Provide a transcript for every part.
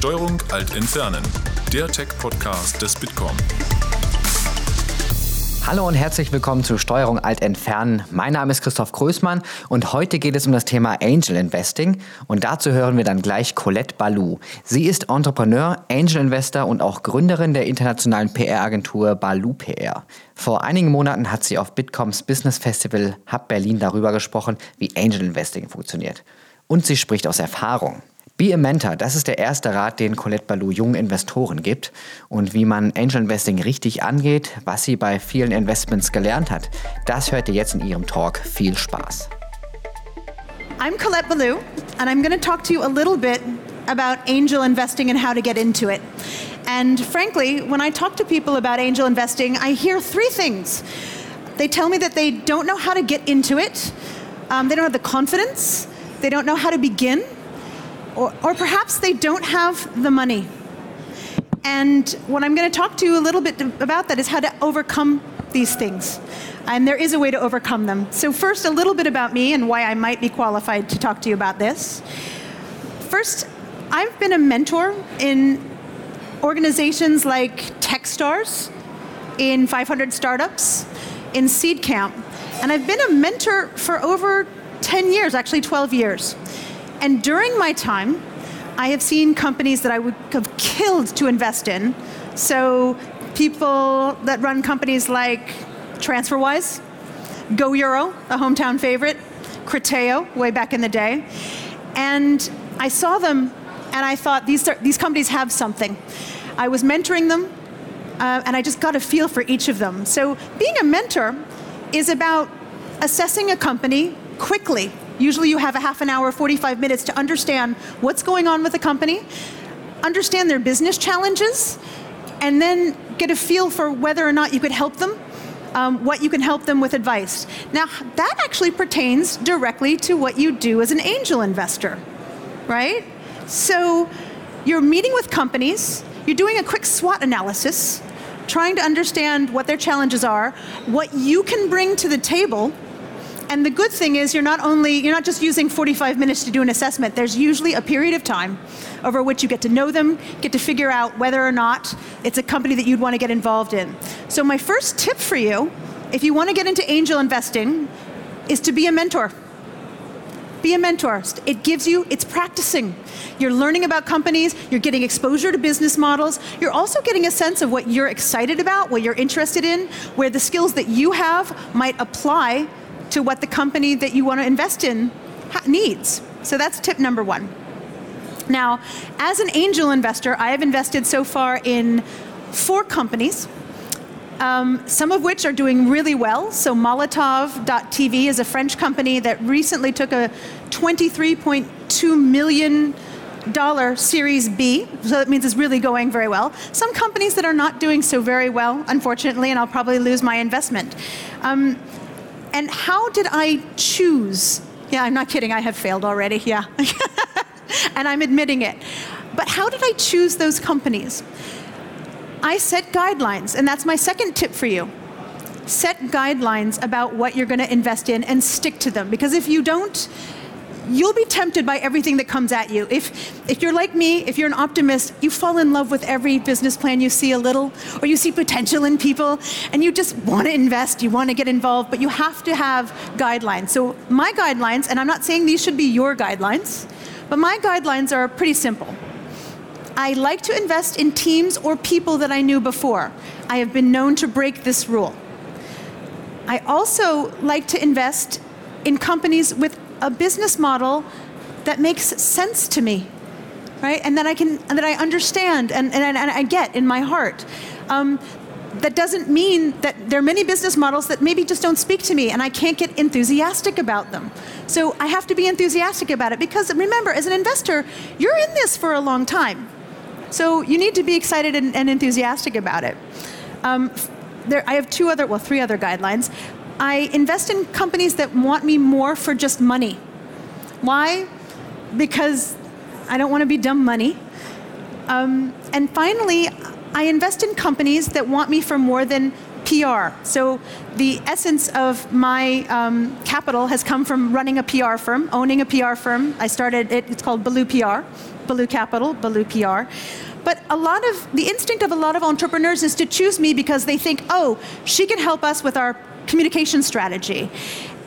Steuerung Alt Entfernen, der Tech-Podcast des Bitkom. Hallo und herzlich willkommen zu Steuerung Alt Entfernen. Mein Name ist Christoph Größmann und heute geht es um das Thema Angel Investing und dazu hören wir dann gleich Colette Balou. Sie ist Entrepreneur, Angel Investor und auch Gründerin der internationalen PR-Agentur Balou PR. Vor einigen Monaten hat sie auf Bitcoms Business Festival Hub Berlin darüber gesprochen, wie Angel Investing funktioniert. Und sie spricht aus Erfahrung. Be a Mentor, das ist der erste Rat, den Colette Balou jungen Investoren gibt. Und wie man Angel Investing richtig angeht, was sie bei vielen Investments gelernt hat, das hört ihr jetzt in ihrem Talk. Viel Spaß. I'm Colette Balou, and I'm going to talk to you a little bit about angel investing and how to get into it. And frankly, when I talk to people about angel investing, I hear three things. They tell me that they don't know how to get into it, um, they don't have the confidence, they don't know how to begin, or, or perhaps they don't have the money. And what I'm going to talk to you a little bit about that is how to overcome these things. And there is a way to overcome them. So, first, a little bit about me and why I might be qualified to talk to you about this. First, I've been a mentor in organizations like Techstars, in 500 Startups, in Seedcamp. And I've been a mentor for over 10 years, actually 12 years. And during my time, I have seen companies that I would have killed to invest in. So, people that run companies like TransferWise, GoEuro, a hometown favorite, Criteo, way back in the day. And I saw them and I thought these, are, these companies have something. I was mentoring them uh, and I just got a feel for each of them. So, being a mentor is about assessing a company quickly Usually you have a half an hour, 45 minutes to understand what's going on with the company, understand their business challenges, and then get a feel for whether or not you could help them, um, what you can help them with advice. Now, that actually pertains directly to what you do as an angel investor, right? So you're meeting with companies, you're doing a quick SWOT analysis, trying to understand what their challenges are, what you can bring to the table and the good thing is you're not only you're not just using 45 minutes to do an assessment. There's usually a period of time over which you get to know them, get to figure out whether or not it's a company that you'd want to get involved in. So my first tip for you, if you want to get into angel investing, is to be a mentor. Be a mentor. It gives you, it's practicing. You're learning about companies, you're getting exposure to business models, you're also getting a sense of what you're excited about, what you're interested in, where the skills that you have might apply to what the company that you want to invest in needs. So that's tip number one. Now, as an angel investor, I have invested so far in four companies, um, some of which are doing really well. So, Molotov.tv is a French company that recently took a $23.2 million series B, so that means it's really going very well. Some companies that are not doing so very well, unfortunately, and I'll probably lose my investment. Um, and how did I choose? Yeah, I'm not kidding, I have failed already, yeah. and I'm admitting it. But how did I choose those companies? I set guidelines, and that's my second tip for you. Set guidelines about what you're going to invest in and stick to them. Because if you don't, you'll be tempted by everything that comes at you. If, if you're like me, if you're an optimist, you fall in love with every business plan you see a little, or you see potential in people, and you just want to invest, you want to get involved, but you have to have guidelines. So, my guidelines, and I'm not saying these should be your guidelines, but my guidelines are pretty simple. I like to invest in teams or people that I knew before. I have been known to break this rule. I also like to invest in companies with a business model that makes sense to me, right? And that I can, that I understand and, and, and I get in my heart. Um, that doesn't mean that there are many business models that maybe just don't speak to me and I can't get enthusiastic about them. So I have to be enthusiastic about it because remember, as an investor, you're in this for a long time. So you need to be excited and, and enthusiastic about it. Um, there, I have two other, well, three other guidelines. I invest in companies that want me more for just money. Why? Because I don't want to be dumb money. Um, and finally, I invest in companies that want me for more than PR. So the essence of my um, capital has come from running a PR firm, owning a PR firm. I started it, it's called Ballou PR, Ballou Capital, Ballou PR. But a lot of the instinct of a lot of entrepreneurs is to choose me because they think, oh, she can help us with our communication strategy.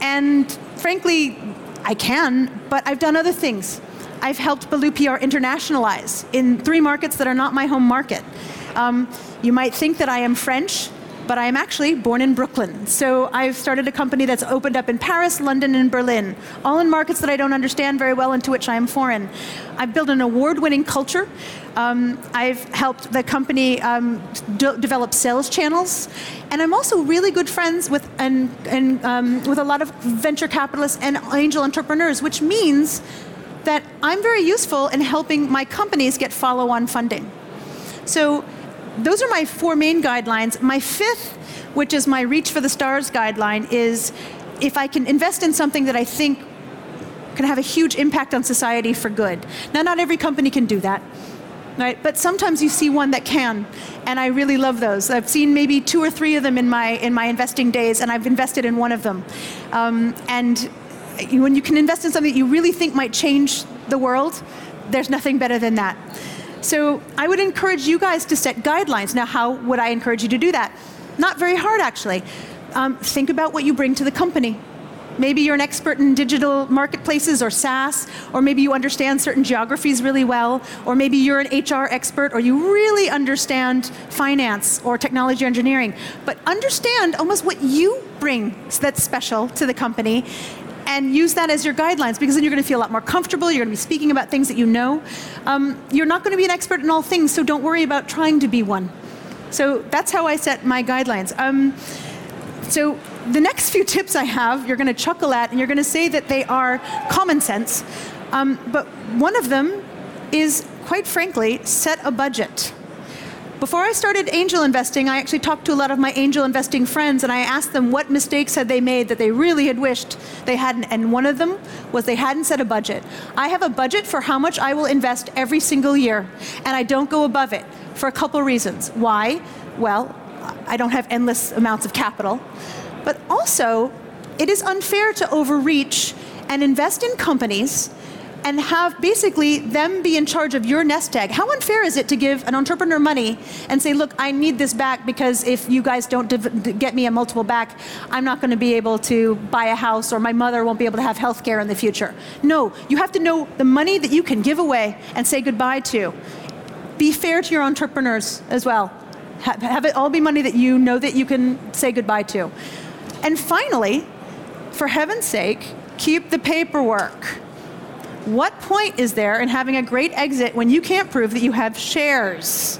And frankly, I can, but I've done other things. I've helped Ballou PR internationalize in three markets that are not my home market. Um, you might think that I am French, but I am actually born in Brooklyn. So I've started a company that's opened up in Paris, London, and Berlin, all in markets that I don't understand very well and to which I am foreign. I've built an award winning culture. Um, I've helped the company um, develop sales channels. And I'm also really good friends with, and, and, um, with a lot of venture capitalists and angel entrepreneurs, which means that I'm very useful in helping my companies get follow on funding. So those are my four main guidelines. My fifth, which is my Reach for the Stars guideline, is if I can invest in something that I think can have a huge impact on society for good. Now, not every company can do that. Right? But sometimes you see one that can, and I really love those. I've seen maybe two or three of them in my in my investing days, and I've invested in one of them. Um, and when you can invest in something that you really think might change the world, there's nothing better than that. So I would encourage you guys to set guidelines. Now, how would I encourage you to do that? Not very hard, actually. Um, think about what you bring to the company. Maybe you're an expert in digital marketplaces or SaaS, or maybe you understand certain geographies really well, or maybe you're an HR expert, or you really understand finance or technology engineering. But understand almost what you bring that's special to the company and use that as your guidelines because then you're going to feel a lot more comfortable. You're going to be speaking about things that you know. Um, you're not going to be an expert in all things, so don't worry about trying to be one. So that's how I set my guidelines. Um, so the next few tips I have, you're going to chuckle at, and you're going to say that they are common sense. Um, but one of them is, quite frankly, set a budget. Before I started angel investing, I actually talked to a lot of my angel investing friends and I asked them what mistakes had they made that they really had wished they hadn't. And one of them was they hadn't set a budget. I have a budget for how much I will invest every single year, and I don't go above it for a couple reasons. Why? Well, I don't have endless amounts of capital, but also it is unfair to overreach and invest in companies and have basically them be in charge of your nest egg. How unfair is it to give an entrepreneur money and say, look, I need this back because if you guys don't div- get me a multiple back, I'm not going to be able to buy a house or my mother won't be able to have health care in the future. No, you have to know the money that you can give away and say goodbye to. Be fair to your entrepreneurs as well. Have it all be money that you know that you can say goodbye to. And finally, for heaven's sake, keep the paperwork. What point is there in having a great exit when you can't prove that you have shares?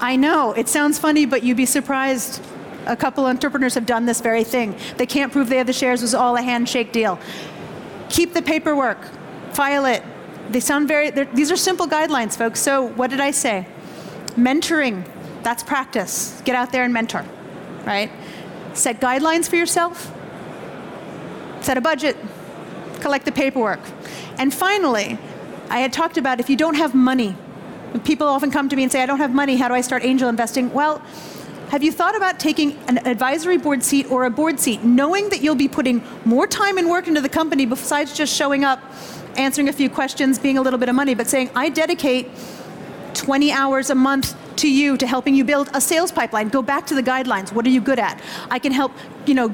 I know, it sounds funny, but you'd be surprised. A couple entrepreneurs have done this very thing. They can't prove they have the shares, it was all a handshake deal. Keep the paperwork, file it. They sound very, these are simple guidelines, folks. So, what did I say? Mentoring, that's practice. Get out there and mentor, right? Set guidelines for yourself, set a budget, collect the paperwork. And finally, I had talked about if you don't have money, people often come to me and say, I don't have money, how do I start angel investing? Well, have you thought about taking an advisory board seat or a board seat, knowing that you'll be putting more time and work into the company besides just showing up, answering a few questions, being a little bit of money, but saying, I dedicate 20 hours a month to you to helping you build a sales pipeline. Go back to the guidelines. What are you good at? I can help, you know,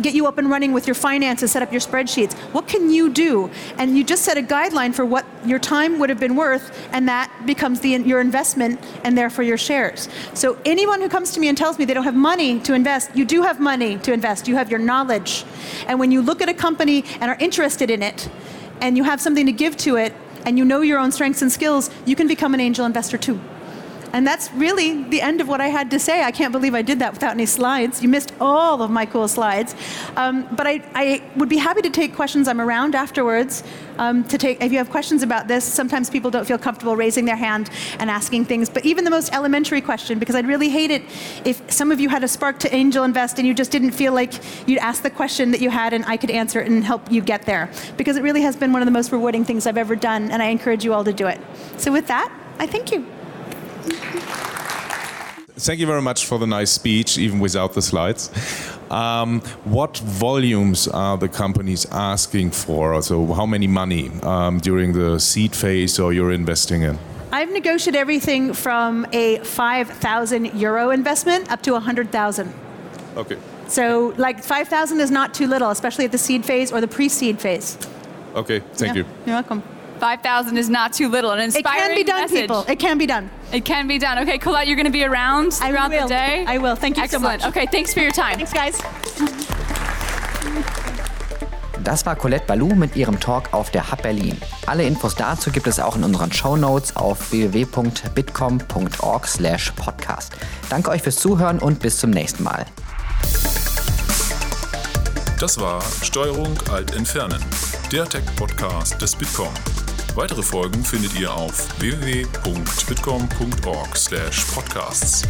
get you up and running with your finances, set up your spreadsheets. What can you do? And you just set a guideline for what your time would have been worth, and that becomes the, your investment and therefore your shares. So anyone who comes to me and tells me they don't have money to invest, you do have money to invest. You have your knowledge. And when you look at a company and are interested in it, and you have something to give to it, and you know your own strengths and skills, you can become an angel investor too. And that's really the end of what I had to say. I can't believe I did that without any slides. You missed all of my cool slides. Um, but I, I, would be happy to take questions. I'm around afterwards um, to take, if you have questions about this, sometimes people don't feel comfortable raising their hand and asking things. But even the most elementary question, because I'd really hate it if some of you had a spark to angel invest and you just didn't feel like you'd ask the question that you had and I could answer it and help you get there. Because it really has been one of the most rewarding things I've ever done, and I encourage you all to do it. So with that, I thank you. Thank you very much for the nice speech, even without the slides. Um, what volumes are the companies asking for? So, how many money um, during the seed phase or you're investing in? I've negotiated everything from a 5,000 euro investment up to 100,000. Okay. So, like 5,000 is not too little, especially at the seed phase or the pre-seed phase. Okay, thank Yeah, you. You're welcome. 5,000 is not too little. An It inspiring can be done, message. people. It can be done. It can be done. Okay, Colette, you're going to be around throughout the day. I will. Thank you so Excellent. much. Okay, thanks for your time. Thanks, guys. Das war Colette Balou mit ihrem Talk auf der Hub Berlin. Alle Infos dazu gibt es auch in unseren Shownotes auf www.bitkom.org/podcast. Danke euch fürs Zuhören und bis zum nächsten Mal. Das war Steuerung Alt Entfernen, der Tech-Podcast des Bitkom. Weitere Folgen findet ihr auf www.bitkom.org/podcasts.